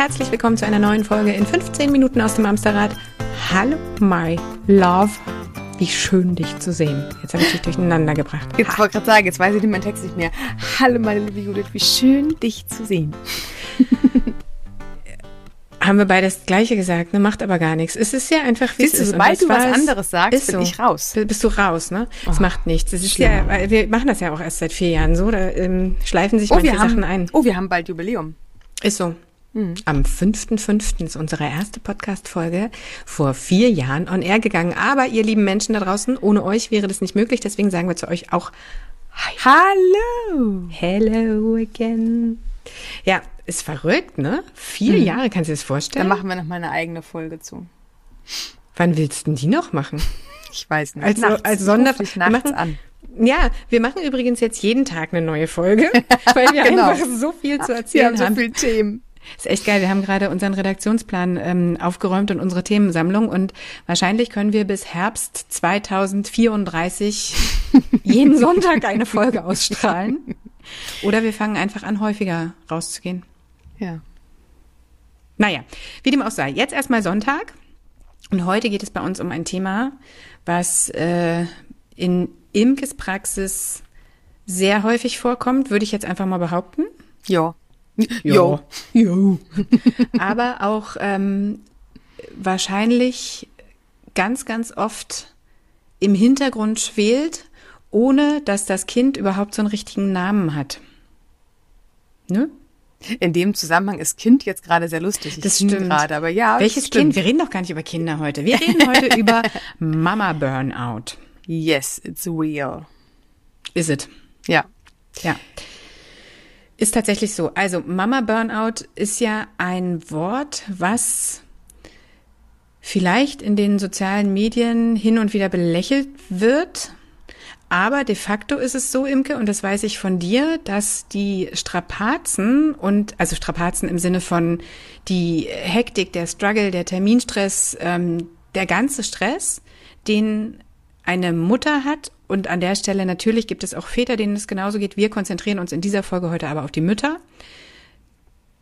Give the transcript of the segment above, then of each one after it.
Herzlich willkommen zu einer neuen Folge in 15 Minuten aus dem Amsterrad. Hallo, my love. Wie schön, dich zu sehen. Jetzt habe ich dich durcheinander gebracht. Jetzt wollte ich gerade sagen, jetzt weiß ich meinen Text nicht mehr. Hallo, meine liebe Judith, wie schön, dich zu sehen. Haben wir beide das Gleiche gesagt, ne? Macht aber gar nichts. Es ist ja einfach, wie Siehst es du, ist. Sobald du was anderes sagst, bin so. ich raus. Bist du raus, ne? Es Oh, macht nichts. Es ist ja, wir machen das ja auch erst seit vier Jahren so. Da ähm, schleifen sich Oh manche wir, haben, Sachen ein. oh, wir haben bald Jubiläum. Ist so. Am 5.5. ist unsere erste Podcast-Folge vor vier Jahren on air gegangen. Aber ihr lieben Menschen da draußen, ohne euch wäre das nicht möglich. Deswegen sagen wir zu euch auch Hallo. Hello again. Ja, ist verrückt, ne? Vier Jahre, kannst du dir das Dann vorstellen? machen wir noch mal eine eigene Folge zu. Wann willst du denn die noch machen? Ich weiß nicht. Also- nachts. als Ich Sonder- ruf dich wir nachts machen- an. Ja, wir machen übrigens jetzt jeden Tag eine neue Folge, weil wir Genau. einfach so viel zu Wir erzählen haben so haben. viele Themen. Ist echt geil. Wir haben gerade unseren Redaktionsplan ähm, aufgeräumt und unsere Themensammlung und wahrscheinlich können wir bis Herbst 2034 jeden Sonntag eine Folge ausstrahlen. Oder wir fangen einfach an, häufiger rauszugehen. Ja. Naja, wie dem auch sei. Jetzt erstmal Sonntag. Und heute geht es bei uns um ein Thema, was äh, in Imkes Praxis sehr häufig vorkommt, würde ich jetzt einfach mal behaupten. Jo. Jo. Jo. Aber auch ähm, wahrscheinlich ganz, ganz oft im Hintergrund schwelt, ohne dass das Kind überhaupt so einen richtigen Namen hat. Ne? In dem Zusammenhang ist Kind jetzt gerade sehr lustig. Ich Das stimmt. gerade, aber ja. Welches stimmt. Kind? Wir reden doch gar nicht über Kinder heute. Wir reden heute über Mama Burnout. Yes, it's real. Is it? Ja. Ja. Ist tatsächlich so. Also Mama Burnout ist ja ein Wort, was vielleicht in den sozialen Medien hin und wieder belächelt wird. Aber de facto ist es so, Imke, und das weiß ich von dir, dass die Strapazen und, also Strapazen im Sinne von die Hektik, der Struggle, der Terminstress, ähm, der ganze Stress, den eine Mutter hat. Und an der Stelle natürlich gibt es auch Väter, denen es genauso geht. Wir konzentrieren uns in dieser Folge heute aber auf die Mütter.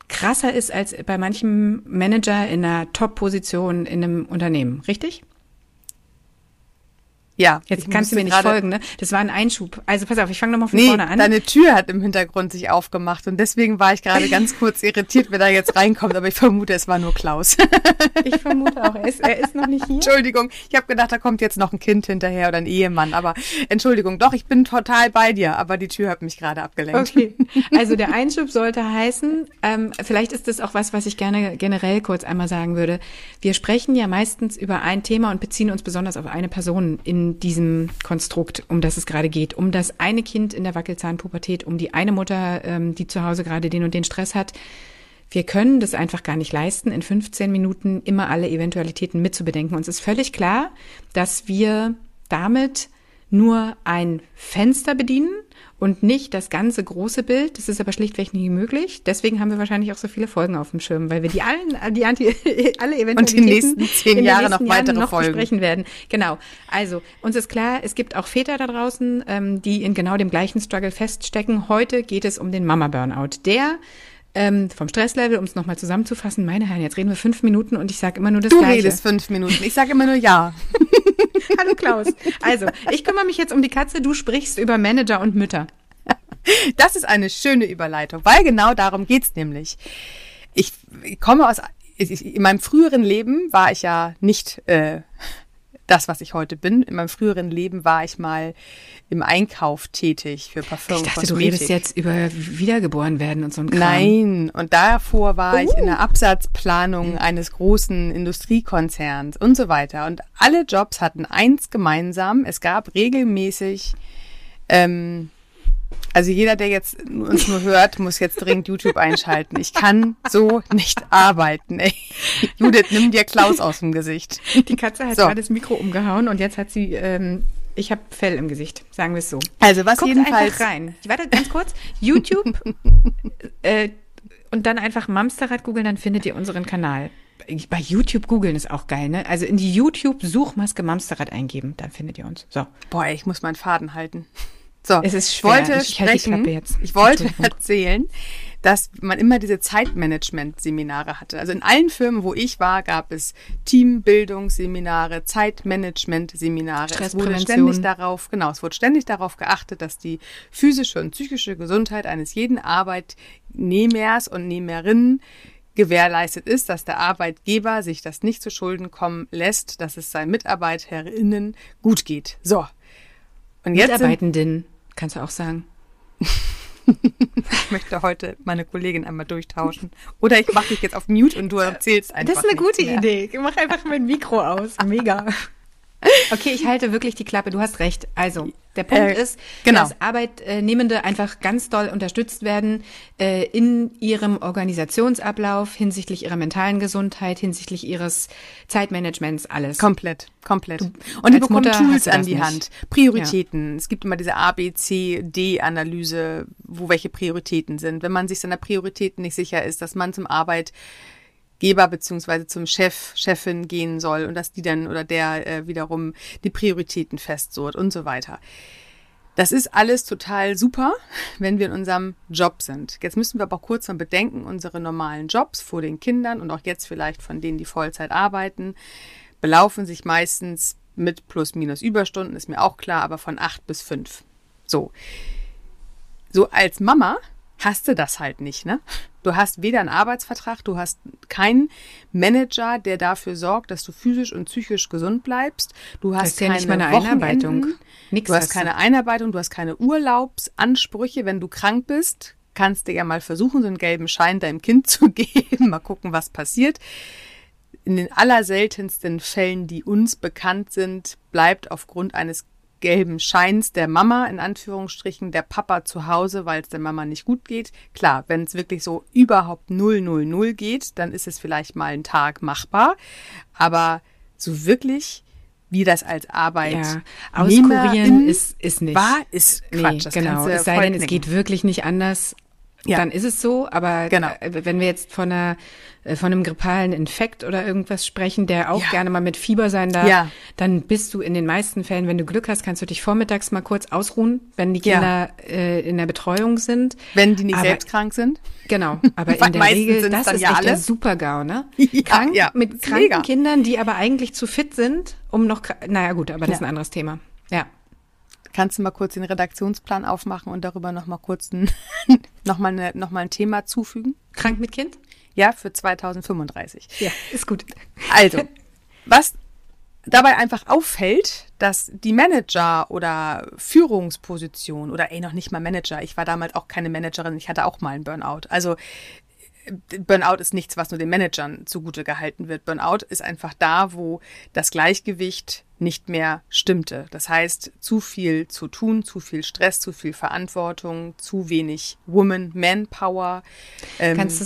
Krasser ist als bei manchem Manager in einer Top-Position in einem Unternehmen, richtig? Ja. Jetzt ich kannst du mir nicht folgen, ne? Das war ein Einschub. Also pass auf, ich fange nochmal von Nee, vorne an. deine Tür hat im Hintergrund sich aufgemacht und deswegen war ich gerade ganz kurz irritiert, wer da jetzt reinkommt, aber ich vermute, es war nur Klaus. Ich vermute auch, er ist, er ist noch nicht hier. Entschuldigung, ich habe gedacht, da kommt jetzt noch ein Kind hinterher oder ein Ehemann, aber Entschuldigung, doch, ich bin total bei dir, aber die Tür hat mich gerade abgelenkt. Okay, also der Einschub sollte heißen, ähm, vielleicht ist das auch was, was ich gerne generell kurz einmal sagen würde. Wir sprechen ja meistens über ein Thema und beziehen uns besonders auf eine Person in diesem Konstrukt, um das es gerade geht. Um das eine Kind in der Wackelzahnpubertät, um die eine Mutter, ähm, die zu Hause gerade den und den Stress hat. Wir können das einfach gar nicht leisten, in 15 Minuten immer alle Eventualitäten mitzubedenken. Uns ist völlig klar, dass wir damit nur ein Fenster bedienen und nicht das ganze große Bild. Das ist aber schlichtweg nicht möglich. Deswegen haben wir wahrscheinlich auch so viele Folgen auf dem Schirm, weil wir die allen, die Anti, alle Eventualitäten nächsten zehn in den Jahre nächsten noch weitere Jahren noch Folgen. besprechen werden. Genau. Also uns ist klar, es gibt auch Väter da draußen, ähm, die in genau dem gleichen Struggle feststecken. Heute geht es um den Mama Burnout. Der ähm, vom Stresslevel, um es nochmal zusammenzufassen, meine Herren, jetzt reden wir fünf Minuten und ich sage immer nur das Du Gleiche. redest fünf Minuten, ich sage immer nur ja. Hallo Klaus. Also, ich kümmere mich jetzt um die Katze, du sprichst über Manager und Mütter. Das ist eine schöne Überleitung, weil genau darum geht's nämlich. Ich, komme aus, in meinem früheren Leben war ich ja nicht äh, das, was ich heute bin. In meinem früheren Leben war ich mal im Einkauf tätig für Parfum Ich dachte, du redest jetzt über Wiedergeboren werden und so ein Kram. Nein, und davor war ich in Uh. der Absatzplanung eines großen Industriekonzerns und so weiter. Und alle Jobs hatten eins gemeinsam. Es gab regelmäßig, ähm, also jeder, der jetzt uns nur hört, muss jetzt dringend YouTube einschalten. Ich kann so nicht arbeiten. Ey. Judith, nimm dir Klaus aus dem Gesicht. Die Katze hat So. gerade das Mikro umgehauen und jetzt hat sie, ähm, ich habe Fell im Gesicht, sagen wir es so. Also was Guckt jedenfalls einfach rein. Warte ganz kurz. YouTube äh, und dann einfach Mamsterrad googeln, dann findet ihr unseren Kanal. Bei YouTube googeln ist auch geil, ne? Also in die YouTube-Suchmaske Mamsterrad eingeben, dann findet ihr uns. So. Boah, ich muss meinen Faden halten. So, Es ist ich schwer. wollte Ich sprechen, Klappe jetzt. ich wollte erzählen, dass man immer diese Zeitmanagement-Seminare hatte. Also in allen Firmen, wo ich war, gab es Teambildungsseminare, Zeitmanagement-Seminare. Es wurde ständig darauf, genau, es wurde ständig darauf geachtet, dass die physische und psychische Gesundheit eines jeden Arbeitnehmers und Nehmerinnen gewährleistet ist, dass der Arbeitgeber sich das nicht zu Schulden kommen lässt, dass es seinen Mitarbeiterinnen gut geht. So. Und jetzt Mitarbeitenden, kannst du auch sagen. ich möchte heute meine Kollegin einmal durchtauschen. Oder ich mache dich jetzt auf Mute und du erzählst einfach. Das ist eine gute mehr. Idee. Ich mache einfach mein Mikro aus. Mega. Okay, ich halte wirklich die Klappe. Du hast recht. Also, der Punkt äh, ist, genau. dass Arbeitnehmende einfach ganz doll unterstützt werden äh, in ihrem Organisationsablauf hinsichtlich ihrer mentalen Gesundheit, hinsichtlich ihres Zeitmanagements, alles. Komplett, komplett. Du, und die bekommen Mutter Tools an die nicht. Hand, Prioritäten. Ja. Es gibt immer diese A, B, C, D-Analyse, wo welche Prioritäten sind. Wenn man sich seiner Prioritäten nicht sicher ist, dass man zum Arbeit Geber beziehungsweise zum Chef, Chefin gehen soll und dass die dann oder der äh, wiederum die Prioritäten festzurrt und so weiter. Das ist alles total super, wenn wir in unserem Job sind. Jetzt müssen wir aber kurz mal bedenken, unsere normalen Jobs vor den Kindern und auch jetzt vielleicht von denen, die Vollzeit arbeiten, belaufen sich meistens mit plus minus Überstunden, ist mir auch klar, aber von acht bis fünf. So. So als Mama hast du das halt nicht, ne? Du hast weder einen Arbeitsvertrag, du hast keinen Manager, der dafür sorgt, dass du physisch und psychisch gesund bleibst. Du hast keine ja nicht Einarbeitung. Nix du hast keine Einarbeitung, du hast keine Urlaubsansprüche. Wenn du krank bist, kannst du ja mal versuchen, so einen gelben Schein deinem Kind zu geben, mal gucken, was passiert. In den allerseltensten Fällen, die uns bekannt sind, bleibt aufgrund eines gelben Scheins der Mama, in Anführungsstrichen, der Papa zu Hause, weil es der Mama nicht gut geht. Klar, wenn es wirklich so überhaupt 000 geht, dann ist es vielleicht mal ein Tag machbar. Aber so wirklich, wie das als Arbeit ja, auskurieren ist, ist nicht. War, ist Quatsch. Nee, genau, es sei denn, es geht wirklich nicht anders ja. dann ist es so. Aber genau. Äh, wenn wir jetzt von einer äh, von einem grippalen Infekt oder irgendwas sprechen, der auch ja. gerne mal mit Fieber sein darf, ja. dann bist du in den meisten Fällen, wenn du Glück hast, kannst du dich vormittags mal kurz ausruhen, wenn die Kinder ja. äh, in der Betreuung sind. Wenn die nicht aber, selbst krank sind. Genau, aber in der Regel, das ist echt alle. der Super-GAU, ne? Krank, mit kranken mega. Kindern, die aber eigentlich zu fit sind, um noch, naja gut, aber das ist ein anderes Thema. Ja. Kannst du mal kurz den Redaktionsplan aufmachen und darüber noch mal kurz ein, noch mal, eine, noch mal ein Thema zufügen? Krank mit Kind? Ja, für 2035. Ja, ist gut. Also, was dabei einfach auffällt, dass die Manager oder Führungsposition oder ey, noch nicht mal Manager, ich war damals auch keine Managerin, ich hatte auch mal einen Burnout. Also Burnout ist nichts, was nur den Managern zugute gehalten wird. Burnout ist einfach da, wo das Gleichgewicht nicht mehr stimmte. Das heißt, zu viel zu tun, zu viel Stress, zu viel Verantwortung, zu wenig Woman, Manpower. Ähm, Kannst du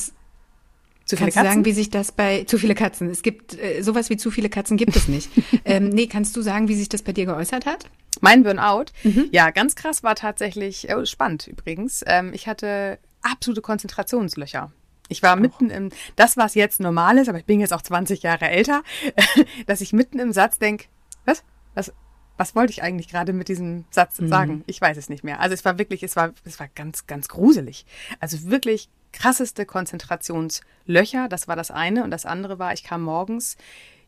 zu kannst Katzen? du sagen, wie sich das bei zu viele Katzen? Es gibt äh, sowas wie zu viele Katzen gibt es nicht. ähm, nee, kannst du sagen, wie sich das bei dir geäußert hat? Mein Burnout, mhm. ja, ganz krass war tatsächlich äh, spannend übrigens. Ähm, ich hatte absolute Konzentrationslöcher. Ich war mitten im, das was jetzt normal ist, aber ich bin jetzt auch 20 Jahre älter, dass ich mitten im Satz denke, was? Was, was wollte ich eigentlich gerade mit diesem Satz mhm. sagen? Ich weiß es nicht mehr. Also es war wirklich, es war, es war ganz, ganz gruselig. Also wirklich krasseste Konzentrationslöcher, das war das eine. Und das andere war, ich kam morgens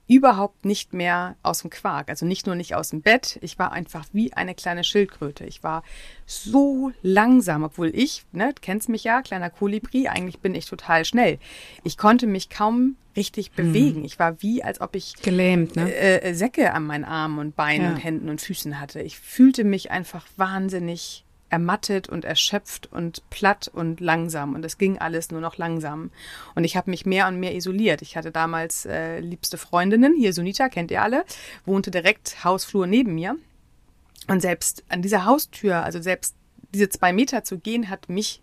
überhaupt nicht mehr aus dem Quark. Also nicht nur nicht aus dem Bett, ich war einfach wie eine kleine Schildkröte. Ich war so langsam, obwohl ich, ne, kennst mich ja, kleiner Kolibri, eigentlich bin ich total schnell. Ich konnte mich kaum richtig hm. bewegen. Ich war wie, als ob ich gelähmt, ne? Äh, äh, Säcke an meinen Armen und Beinen ja. und Händen und Füßen hatte. Ich fühlte mich einfach wahnsinnig ermattet und erschöpft und platt und langsam. Und es ging alles nur noch langsam. Und ich habe mich mehr und mehr isoliert. Ich hatte damals äh, liebste Freundinnen, hier Sunita, kennt ihr alle, wohnte direkt Hausflur neben mir. Und selbst an dieser Haustür, also selbst diese zwei Meter zu gehen, hat mich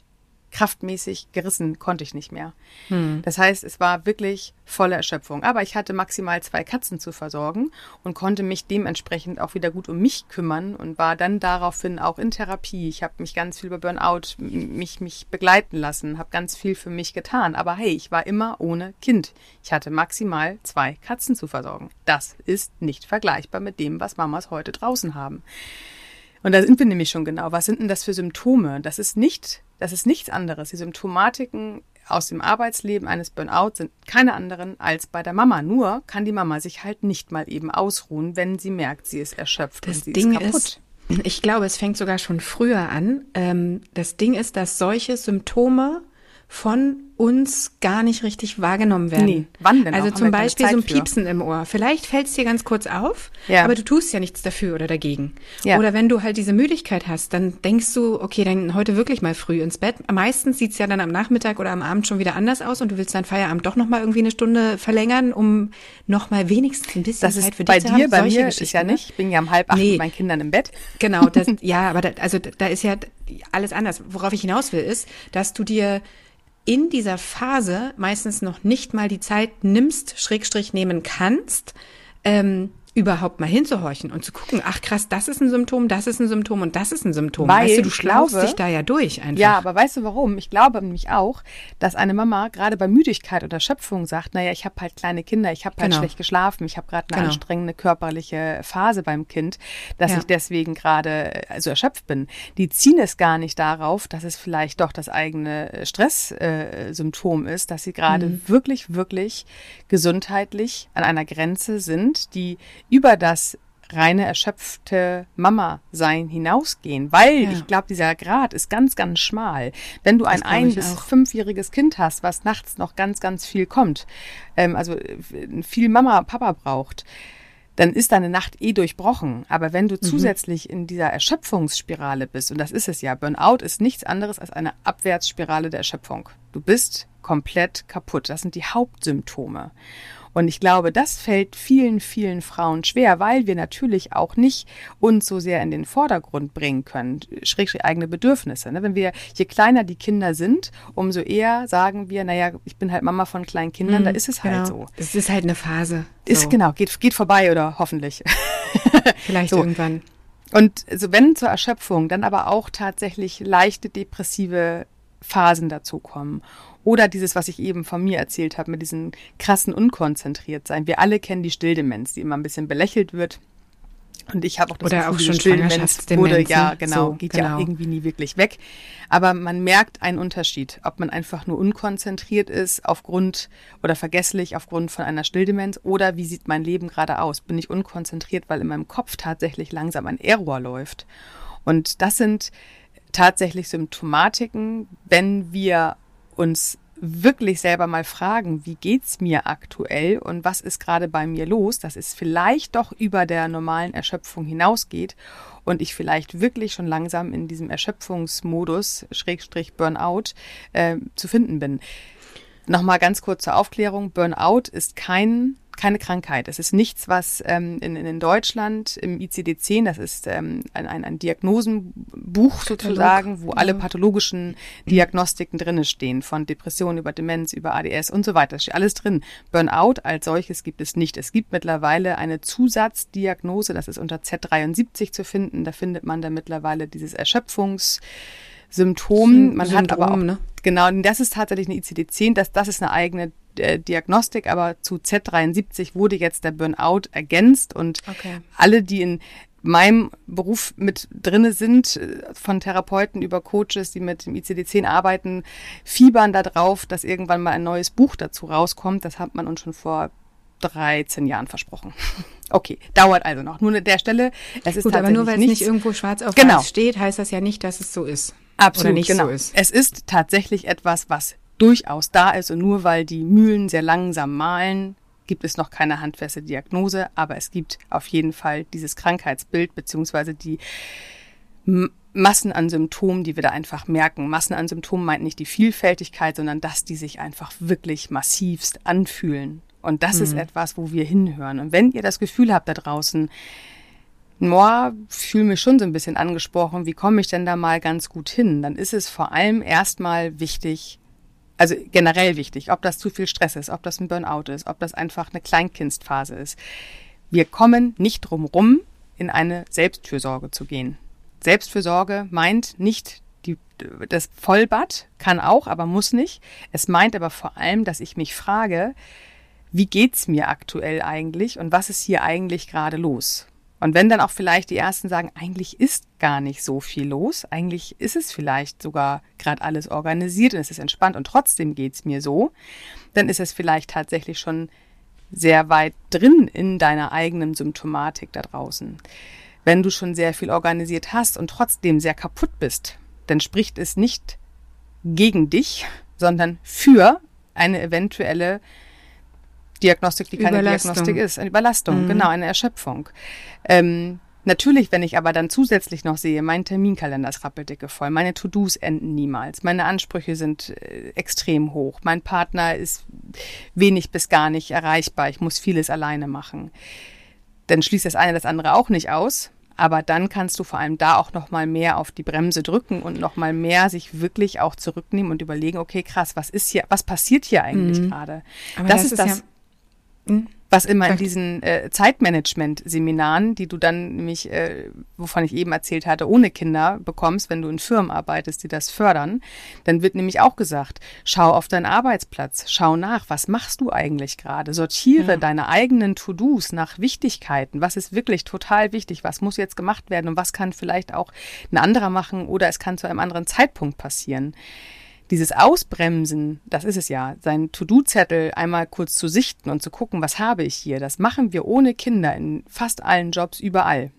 kraftmäßig gerissen konnte ich nicht mehr. Hm. Das heißt, es war wirklich volle Erschöpfung. Aber ich hatte maximal zwei Katzen zu versorgen und konnte mich dementsprechend auch wieder gut um mich kümmern und war dann daraufhin auch in Therapie. Ich habe mich ganz viel über Burnout mich mich begleiten lassen, habe ganz viel für mich getan. Aber hey, ich war immer ohne Kind. Ich hatte maximal zwei Katzen zu versorgen. Das ist nicht vergleichbar mit dem, was Mamas heute draußen haben. Und da sind wir nämlich schon genau. Was sind denn das für Symptome? Das ist nicht, das ist nichts anderes. Die Symptomatiken aus dem Arbeitsleben eines Burnout sind keine anderen als bei der Mama. Nur kann die Mama sich halt nicht mal eben ausruhen, wenn sie merkt, sie ist erschöpft das und sie Ding ist kaputt. Ist, ich glaube, es fängt sogar schon früher an. Ähm, das Ding ist, dass solche Symptome von uns gar nicht richtig wahrgenommen werden. Nee, wann denn? Also auch? zum Beispiel so ein Piepsen im Ohr. Vielleicht fällt es dir ganz kurz auf, ja. aber du tust ja nichts dafür oder dagegen. Ja. Oder wenn du halt diese Müdigkeit hast, dann denkst du, okay, dann heute wirklich mal früh ins Bett. Meistens sieht's ja dann am Nachmittag oder am Abend schon wieder anders aus und du willst deinen Feierabend doch nochmal irgendwie eine Stunde verlängern, um nochmal wenigstens ein bisschen das Zeit für dich zu haben. Bei dir, bei mir ist ja nicht. Ich bin ja um halb acht nee. mit meinen Kindern im Bett. Genau, das, ja, aber da, also da ist ja alles anders. Worauf ich hinaus will, ist, dass du dir in dieser Phase meistens noch nicht mal die Zeit nimmst, Schrägstrich nehmen kannst, ähm, überhaupt mal hinzuhorchen und zu gucken, ach krass, das ist ein Symptom, das ist ein Symptom und das ist ein Symptom. Weil weißt du, du schlaust dich da ja durch einfach. Ja, aber weißt du warum? Ich glaube nämlich auch, dass eine Mama gerade bei Müdigkeit oder Schöpfung sagt, naja, ich habe halt kleine Kinder, ich habe halt genau. schlecht geschlafen, ich habe gerade eine genau. anstrengende körperliche Phase beim Kind, dass ja. ich deswegen gerade also erschöpft bin. Die ziehen es gar nicht darauf, dass es vielleicht doch das eigene Stresssymptom äh, ist, dass sie gerade mhm. wirklich, wirklich gesundheitlich an einer Grenze sind, die über das reine erschöpfte Mama-Sein hinausgehen, weil ja. ich glaube, dieser Grad ist ganz, ganz schmal. Wenn du ein ein- bis auch. fünfjähriges Kind hast, was nachts noch ganz, ganz viel kommt, ähm, also äh, viel Mama, Papa braucht, dann ist deine Nacht eh durchbrochen. Aber wenn du mhm. zusätzlich in dieser Erschöpfungsspirale bist, und das ist es ja, Burnout ist nichts anderes als eine Abwärtsspirale der Erschöpfung. Du bist komplett kaputt. Das sind die Hauptsymptome. Und ich glaube, das fällt vielen, vielen Frauen schwer, weil wir natürlich auch nicht uns so sehr in den Vordergrund bringen können, schräg, schräg eigene Bedürfnisse. Ne? Wenn wir, je kleiner die Kinder sind, umso eher sagen wir, naja, ich bin halt Mama von kleinen Kindern, mhm, da ist es halt genau. halt so. Es ist halt eine Phase. So. Ist genau, geht, geht vorbei oder hoffentlich. Vielleicht so. irgendwann. Und so wenn zur Erschöpfung, dann aber auch tatsächlich leichte depressive Phasen dazukommen. Oder dieses, was ich eben von mir erzählt habe, mit diesem krassen Unkonzentriertsein. Wir alle kennen die Stilldemenz, die immer ein bisschen belächelt wird. Und ich habe auch das Oder Gefühl, auch schon Stilldemenz wurde ja genau, so, geht genau. ja irgendwie nie wirklich weg. Aber man merkt einen Unterschied, ob man einfach nur unkonzentriert ist aufgrund oder vergesslich aufgrund von einer Stilldemenz oder wie sieht mein Leben gerade aus? Bin ich unkonzentriert, weil in meinem Kopf tatsächlich langsam ein Error läuft? Und das sind tatsächlich Symptomatiken, wenn wir uns wirklich selber mal fragen, wie geht's mir aktuell und was ist gerade bei mir los, dass es vielleicht doch über der normalen Erschöpfung hinausgeht und ich vielleicht wirklich schon langsam in diesem Erschöpfungsmodus, Schrägstrich Burnout, äh, zu finden bin. Nochmal ganz kurz zur Aufklärung. Burnout ist kein keine Krankheit. Es ist nichts, was ähm, in, in Deutschland im ICD-10, das ist ähm, ein, ein, ein Diagnosenbuch sozusagen, wo alle pathologischen Diagnostiken drinne stehen, von Depression über Demenz, über ADS und so weiter. Da steht alles drin. Burnout als solches gibt es nicht. Es gibt mittlerweile eine Zusatzdiagnose, das ist unter Z73 zu finden. Da findet man dann mittlerweile dieses Erschöpfungs Symptom. Man Syndrom, hat aber auch, ne? genau, das ist tatsächlich eine ICD-10, das, das ist eine eigene äh, Diagnostik, aber zu Z73 wurde jetzt der Burnout ergänzt und okay. alle, die in meinem Beruf mit drinne sind, äh, von Therapeuten über Coaches, die mit dem ICD-10 arbeiten, fiebern darauf, dass irgendwann mal ein neues Buch dazu rauskommt. Das hat man uns schon vor 13 Jahren versprochen. Okay, dauert also noch. Nur an der Stelle, es ist Gut, aber nur weil es nicht irgendwo schwarz auf genau. weiß steht, heißt das ja nicht, dass es so ist. Absolut, Oder nicht genau. so ist. Es ist tatsächlich etwas, was durchaus da ist und nur weil die Mühlen sehr langsam malen, gibt es noch keine handfeste Diagnose, aber es gibt auf jeden Fall dieses Krankheitsbild beziehungsweise die Massen an Symptomen, die wir da einfach merken. Massen an Symptomen meint nicht die Vielfältigkeit, sondern dass die sich einfach wirklich massivst anfühlen. Und das mhm. ist etwas, wo wir hinhören. Und wenn ihr das Gefühl habt da draußen, Moa, fühle mich schon so ein bisschen angesprochen, wie komme ich denn da mal ganz gut hin? Dann ist es vor allem erstmal wichtig, also generell wichtig, ob das zu viel Stress ist, ob das ein Burnout ist, ob das einfach eine Kleinkindsphase ist. Wir kommen nicht drum rum, in eine Selbstfürsorge zu gehen. Selbstfürsorge meint nicht die, das Vollbad, kann auch, aber muss nicht. Es meint aber vor allem, dass ich mich frage, wie geht's mir aktuell eigentlich und was ist hier eigentlich gerade los? Und wenn dann auch vielleicht die Ersten sagen, eigentlich ist gar nicht so viel los, eigentlich ist es vielleicht sogar gerade alles organisiert und es ist entspannt und trotzdem geht's mir so, dann ist es vielleicht tatsächlich schon sehr weit drin in deiner eigenen Symptomatik da draußen. Wenn du schon sehr viel organisiert hast und trotzdem sehr kaputt bist, dann spricht es nicht gegen dich, sondern für eine eventuelle Diagnostik, die keine Diagnostik ist. Eine Überlastung, mhm. genau, eine Erschöpfung. Ähm, natürlich, wenn ich aber dann zusätzlich noch sehe, mein Terminkalender ist rappeldicke voll, meine To-Dos enden niemals, meine Ansprüche sind äh, extrem hoch, mein Partner ist wenig bis gar nicht erreichbar, ich muss vieles alleine machen. Dann schließt das eine das andere auch nicht aus. Aber dann kannst du vor allem da auch noch mal mehr auf die Bremse drücken und noch mal mehr sich wirklich auch zurücknehmen und überlegen, okay, krass, was ist hier, was passiert hier eigentlich mhm. gerade? Das, das, ist das, ja hm? Was immer in diesen äh, Zeitmanagement-Seminaren, die du dann nämlich, äh, wovon ich eben erzählt hatte, ohne Kinder bekommst, wenn du in Firmen arbeitest, die das fördern, dann wird nämlich auch gesagt, schau auf deinen Arbeitsplatz, schau nach, was machst du eigentlich gerade, sortiere ja. deine eigenen To-Dos nach Wichtigkeiten, was ist wirklich total wichtig, was muss jetzt gemacht werden? Und was kann vielleicht auch ein anderer machen oder es kann zu einem anderen Zeitpunkt passieren dieses Ausbremsen, das ist es ja, seinen To-Do-Zettel einmal kurz zu sichten und zu gucken, was habe ich hier, das machen wir ohne Kinder in fast allen Jobs überall.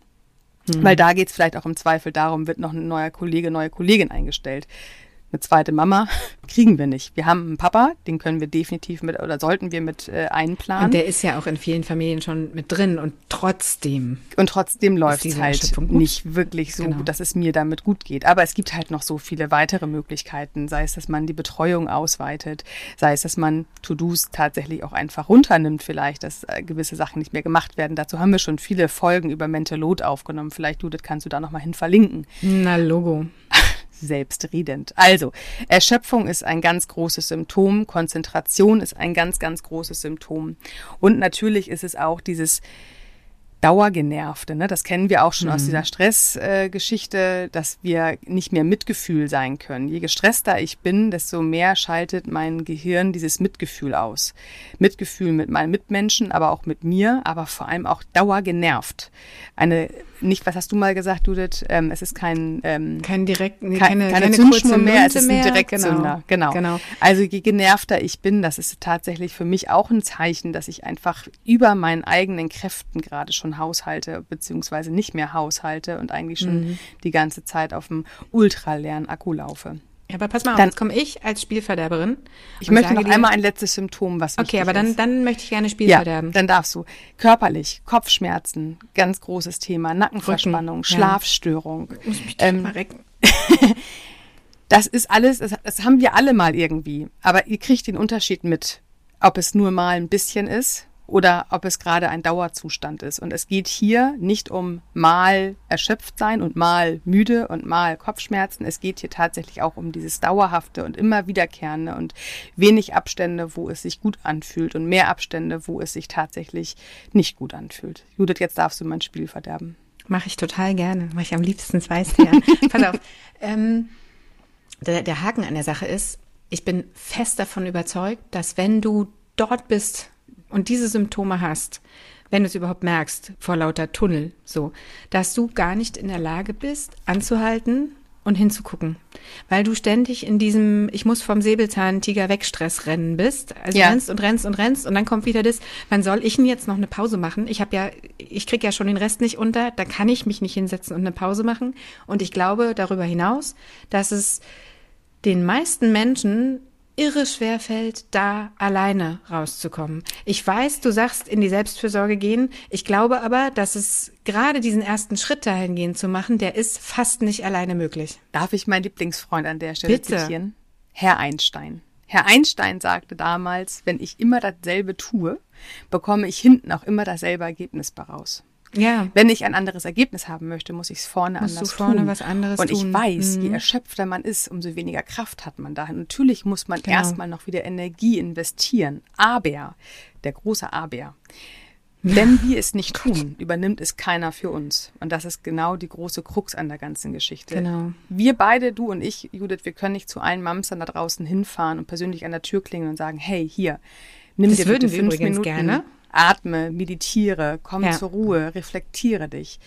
Mhm. Weil da geht es vielleicht auch im Zweifel darum, wird noch ein neuer Kollege, neue Kollegin eingestellt eine zweite Mama kriegen wir nicht. Wir haben einen Papa, den können wir definitiv mit oder sollten wir mit äh, einplanen. Und der ist ja auch in vielen Familien schon mit drin und trotzdem. Und trotzdem läuft es halt nicht wirklich so, genau. dass es mir damit gut geht. Aber es gibt halt noch so viele weitere Möglichkeiten, sei es, dass man die Betreuung ausweitet, sei es, dass man To-Dos tatsächlich auch einfach runternimmt, vielleicht, dass äh, gewisse Sachen nicht mehr gemacht werden. Dazu haben wir schon viele Folgen über Mental Load aufgenommen. Vielleicht, Judith, kannst du da nochmal hin verlinken. Na, Logo selbstredend. Also, Erschöpfung ist ein ganz großes Symptom, Konzentration ist ein ganz, ganz großes Symptom. Und natürlich ist es auch dieses Dauergenervte. Ne? Das kennen wir auch schon mhm. aus dieser Stressgeschichte, äh, dass wir nicht mehr Mitgefühl sein können. Je gestresster ich bin, desto mehr schaltet mein Gehirn dieses Mitgefühl aus. Mitgefühl mit meinen Mitmenschen, aber auch mit mir, aber vor allem auch dauergenervt. Eine nicht, was hast du mal gesagt, Judith? Ähm, es ist kein ähm, kein direkt, nee, keine, keine, keine Zündschnur mehr, es ist ein Direktzünder. Genau. genau. genau. Also je genervter ich bin, das ist tatsächlich für mich auch ein Zeichen, dass ich einfach über meinen eigenen Kräften gerade schon haushalte, beziehungsweise nicht mehr haushalte und eigentlich schon mhm. die ganze Zeit auf dem ultraleeren Akku laufe. Ja, aber pass mal auf, dann, jetzt komme ich als Spielverderberin. Ich möchte noch einmal ein letztes Symptom, was Okay, aber dann, dann möchte ich gerne Spielverderben. Ja, dann darfst du. Körperlich, Kopfschmerzen, ganz großes Thema, Nackenverspannung, Rücken, Schlafstörung. Ja. Muss mich ähm, mal recken. das ist alles, das, das haben wir alle mal irgendwie. Aber ihr kriegt den Unterschied mit, ob es nur mal ein bisschen ist oder ob es gerade ein Dauerzustand ist. Und es geht hier nicht um mal erschöpft sein und mal müde und mal Kopfschmerzen. Es geht hier tatsächlich auch um dieses dauerhafte und immer wiederkehrende und wenig Abstände, wo es sich gut anfühlt und mehr Abstände, wo es sich tatsächlich nicht gut anfühlt. Judith, jetzt darfst du mein Spiel verderben. Mache ich total gerne. Mache ich am liebsten, das weißt du ja. Pass auf. Ähm, der, der Haken an der Sache ist, ich bin fest davon überzeugt, dass wenn du dort bist, und diese Symptome hast, wenn du es überhaupt merkst, vor lauter Tunnel, so, dass du gar nicht in der Lage bist, anzuhalten und hinzugucken, weil du ständig in diesem ich muss vom Säbelzahntiger wegstress rennen bist, also ja. rennst und rennst und rennst und dann kommt wieder das, wann soll ich denn jetzt noch eine Pause machen? Ich habe ja ich krieg ja schon den Rest nicht unter, da kann ich mich nicht hinsetzen und eine Pause machen und ich glaube darüber hinaus, dass es den meisten Menschen irre schwer fällt, da alleine rauszukommen. Ich weiß, du sagst, in die Selbstfürsorge gehen. Ich glaube aber, dass es gerade diesen ersten Schritt dahingehend zu machen, der ist fast nicht alleine möglich. Darf ich meinen Lieblingsfreund an der Stelle Bitte. zitieren? Herr Einstein. Herr Einstein sagte damals, wenn ich immer dasselbe tue, bekomme ich hinten auch immer dasselbe Ergebnis daraus. Ja. Wenn ich ein anderes Ergebnis haben möchte, muss ich es vorne Musst anders du vorne tun. was anderes Und ich weiß, mhm. je erschöpfter man ist, umso weniger Kraft hat man dahin. Natürlich muss man genau. erstmal noch wieder Energie investieren. Aber, der große Aber, wenn wir es nicht tun, übernimmt es keiner für uns. Und das ist genau die große Krux an der ganzen Geschichte. Genau. Wir beide, du und ich, Judith, wir können nicht zu allen Mamsern da draußen hinfahren und persönlich an der Tür klingeln und sagen, hey, hier, nimm das dir würden bitte wir fünf übrigens Minuten. gerne. Atme, meditiere, komm Ja. zur Ruhe, reflektiere dich.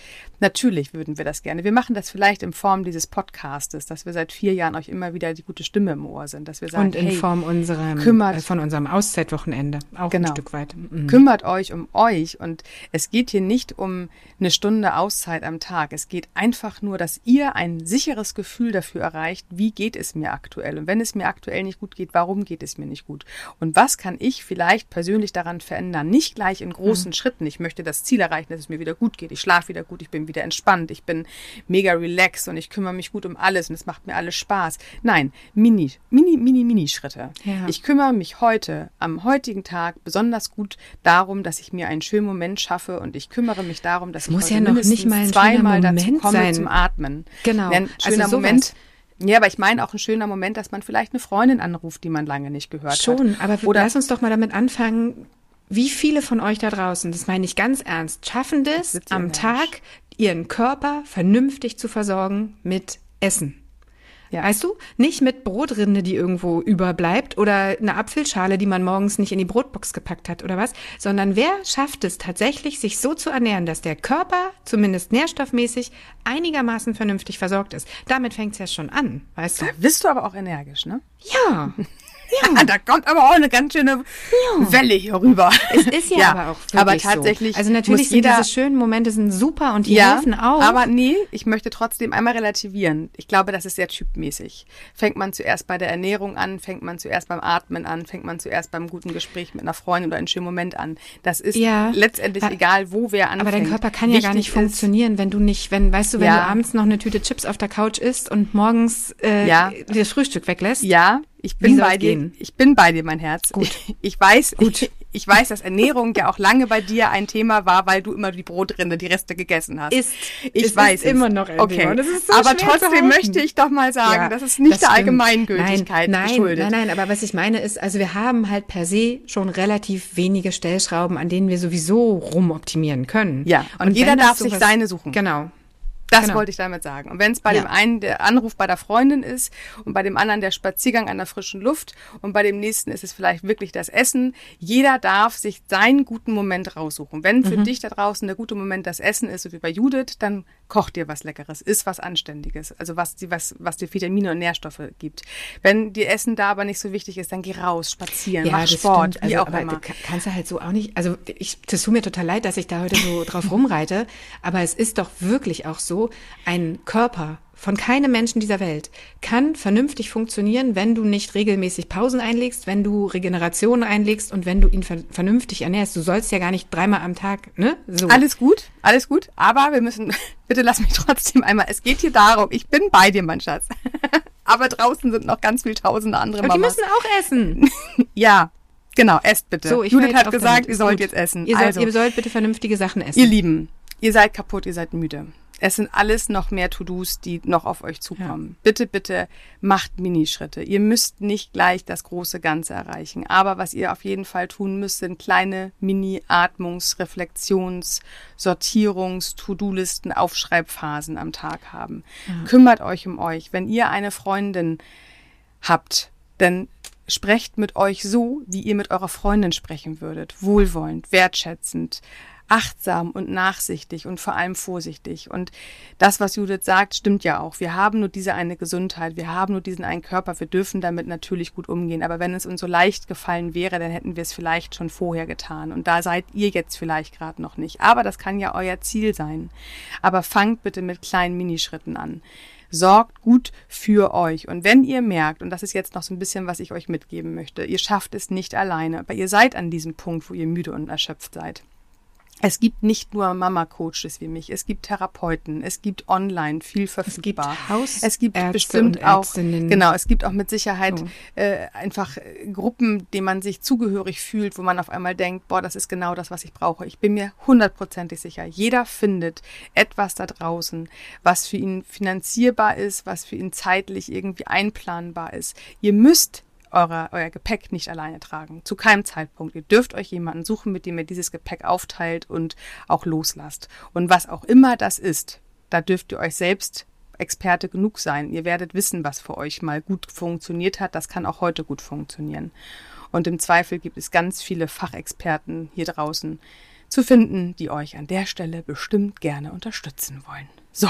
Natürlich würden wir das gerne. Wir machen das vielleicht in Form dieses Podcastes, dass wir seit vier Jahren euch immer wieder die gute Stimme im Ohr sind, dass wir sagen, Und in hey, Form unserem, kümmert- äh, von unserem Auszeitwochenende. Auch Genau. ein Stück weit. Mhm. kümmert euch um euch und es geht hier nicht um eine Stunde Auszeit am Tag. Es geht einfach nur, dass ihr ein sicheres Gefühl dafür erreicht, wie geht es mir aktuell und wenn es mir aktuell nicht gut geht, warum geht es mir nicht gut und was kann ich vielleicht persönlich daran verändern? Nicht gleich in großen Schritten. Ich möchte das Ziel erreichen, dass es mir wieder gut geht. Ich schlafe wieder gut, ich bin wieder entspannt, ich bin mega relaxed und ich kümmere mich gut um alles und es macht mir alles Spaß. Nein, mini, mini, mini, mini Schritte. Ja. Ich kümmere mich heute, am heutigen Tag, besonders gut darum, dass ich mir einen schönen Moment schaffe und ich kümmere mich darum, dass Es ich muss ja noch nicht mal ein zweimal dazu komme sein. zum Atmen. Genau. Ein Also schöner sowas. Moment. Ja, aber ich meine auch ein schöner Moment, dass man vielleicht eine Freundin anruft, die man lange nicht gehört hat. Schon, aber Oder lass uns doch mal damit anfangen. Wie viele von euch da draußen, das meine ich ganz ernst, schaffen das am. Tag, ihren Körper vernünftig zu versorgen mit Essen? Ja. Weißt du? Nicht mit Brotrinde, die irgendwo überbleibt oder eine Apfelschale, die man morgens nicht in die Brotbox gepackt hat oder was, sondern wer schafft es tatsächlich, sich so zu ernähren, dass der Körper zumindest nährstoffmäßig einigermaßen vernünftig versorgt ist? Damit fängt es ja schon an, weißt du? da bist du aber auch energisch, ne? Ja. Ja, da kommt aber auch eine ganz schöne Welle hier rüber. Es ist ja, aber auch wirklich aber tatsächlich so. Also natürlich sind jeder, diese schönen Momente sind super und die ja, helfen auch. aber nee, ich möchte trotzdem einmal relativieren. Ich glaube, das ist sehr typmäßig. Fängt man zuerst bei der Ernährung an, fängt man zuerst beim Atmen an, fängt man zuerst beim guten Gespräch mit einer Freundin oder einen schönen Moment an. Das ist Ja, letztendlich aber- egal, wo wer anfängt. aber dein Körper kann ja gar nicht funktionieren, wenn du nicht, wenn, weißt du, wenn Ja. du abends noch eine Tüte Chips auf der Couch isst und morgens äh, Ja. das Frühstück weglässt. Ja, ich bin bei dir. gehen? Ich bin bei dir, mein Herz. Gut. Ich weiß, Gut. Ich, ich weiß, dass Ernährung ja auch lange bei dir ein Thema war, weil du immer die Brotrinde, die Reste gegessen hast. Ist- ich es ist weiß es. immer noch ein okay. Thema und ist so Aber trotzdem möchte ich doch mal sagen, Ja, das ist nicht das der stimmt. Allgemeingültigkeit nein, nein, geschuldet. Nein, nein, aber was ich meine ist, also wir haben halt per se schon relativ wenige Stellschrauben, an denen wir sowieso rumoptimieren können. Ja, und jeder wenn das darf sich seine suchen. Genau. Das Genau. wollte ich damit sagen. Und wenn es bei Ja. dem einen der Anruf bei der Freundin ist und bei dem anderen der Spaziergang an der frischen Luft und bei dem nächsten ist es vielleicht wirklich das Essen, jeder darf sich seinen guten Moment raussuchen. Wenn für Mhm. dich da draußen der gute Moment das Essen ist, so wie bei Judith, dann koch dir was Leckeres, isst was Anständiges, also was, die, was, was dir Vitamine und Nährstoffe gibt. Wenn dir Essen da aber nicht so wichtig ist, dann geh raus, spazieren, mach das Sport, stimmt. wie also, auch aber immer. kannst du halt so auch nicht, also ich, das tut mir total leid, dass ich da heute so drauf rumreite, aber es ist doch wirklich auch so, ein Körper von keinem Menschen dieser Welt kann vernünftig funktionieren, wenn du nicht regelmäßig Pausen einlegst, wenn du Regeneration einlegst und wenn du ihn ver vernünftig ernährst. Du sollst ja gar nicht dreimal am Tag, ne? So. Alles gut, alles gut, aber wir müssen, bitte lass mich trotzdem einmal, es geht hier darum, ich bin bei dir, mein Schatz. aber draußen sind noch ganz viele tausende andere Und die Mamas. müssen auch essen. ja, genau, esst bitte. So, ich Judith hat gesagt, damit. ihr sollt gut. jetzt essen. Ihr sollt, also, ihr sollt bitte vernünftige Sachen essen. ihr Lieben, ihr seid kaputt, ihr seid müde. Es sind alles noch mehr To-Dos, die noch auf euch zukommen. Bitte, bitte macht Minischritte. Ihr müsst nicht gleich das große Ganze erreichen. Aber was ihr auf jeden Fall tun müsst, sind kleine Mini-Atmungs-, Reflexions-, Sortierungs-, To-Do-Listen, Aufschreibphasen am Tag haben. Kümmert euch um euch. Wenn ihr eine Freundin habt, dann sprecht mit euch so, wie ihr mit eurer Freundin sprechen würdet. Wohlwollend, wertschätzend, achtsam und nachsichtig und vor allem vorsichtig. Und das, was Judith sagt, stimmt ja auch. Wir haben nur diese eine Gesundheit, wir haben nur diesen einen Körper, wir dürfen damit natürlich gut umgehen. Aber wenn es uns so leicht gefallen wäre, dann hätten wir es vielleicht schon vorher getan. Und da seid ihr jetzt vielleicht gerade noch nicht. Aber das kann ja euer Ziel sein. Aber fangt bitte mit kleinen Minischritten an sorgt gut für euch. Und wenn ihr merkt, und das ist jetzt noch so ein bisschen, was ich euch mitgeben möchte, ihr schafft es nicht alleine, aber ihr seid an diesem Punkt, wo ihr müde und erschöpft seid. Es gibt nicht nur Mama-Coaches wie mich, es gibt Therapeuten, es gibt online viel verfügbar. Hausärzte es gibt und bestimmt auch, genau, es gibt auch mit Sicherheit Oh. äh, einfach äh, Gruppen, denen man sich zugehörig fühlt, wo man auf einmal denkt, boah, das ist genau das, was ich brauche. Ich bin mir hundertprozentig sicher, jeder findet etwas da draußen, was für ihn finanzierbar ist, was für ihn zeitlich irgendwie einplanbar ist. Ihr müsst eure, euer Gepäck nicht alleine tragen. Zu keinem Zeitpunkt. Ihr dürft euch jemanden suchen, mit dem ihr dieses Gepäck aufteilt und auch loslasst. Und was auch immer das ist, da dürft ihr euch selbst Experte genug sein. Ihr werdet wissen, was für euch mal gut funktioniert hat. Das kann auch heute gut funktionieren. Und im Zweifel gibt es ganz viele Fachexperten hier draußen zu finden, die euch an der Stelle bestimmt gerne unterstützen wollen. So.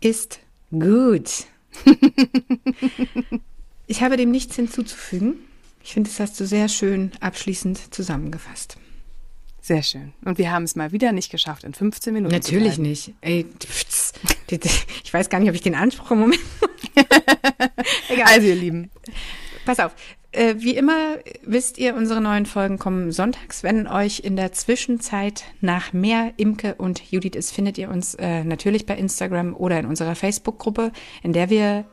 Ist gut. ich habe dem nichts hinzuzufügen. Ich finde, das hast du sehr schön abschließend zusammengefasst. Sehr schön. Und wir haben es mal wieder nicht geschafft, in 15 Minuten Natürlich nicht. Ey, pfz, ich weiß gar nicht, ob ich den Anspruch im Moment. Egal. Also, ihr Lieben. Pass auf. Äh, wie immer wisst ihr, unsere neuen Folgen kommen sonntags. Wenn euch in der Zwischenzeit nach mehr Imke und Judith ist, findet ihr uns äh, natürlich bei Instagram oder in unserer Facebook-Gruppe, in der wir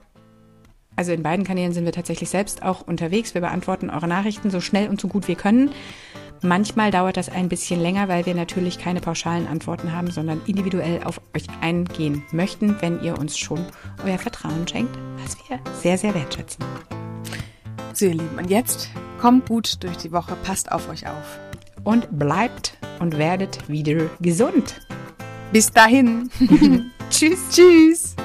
also in beiden Kanälen sind wir tatsächlich selbst auch unterwegs. Wir beantworten eure Nachrichten so schnell und so gut wir können. Manchmal dauert das ein bisschen länger, weil wir natürlich keine pauschalen Antworten haben, sondern individuell auf euch eingehen möchten, wenn ihr uns schon euer Vertrauen schenkt, was wir sehr, sehr wertschätzen. So, ihr Lieben, und jetzt kommt gut durch die Woche, passt auf euch auf. Und bleibt und werdet wieder gesund. Bis dahin. Tschüss. Tschüss.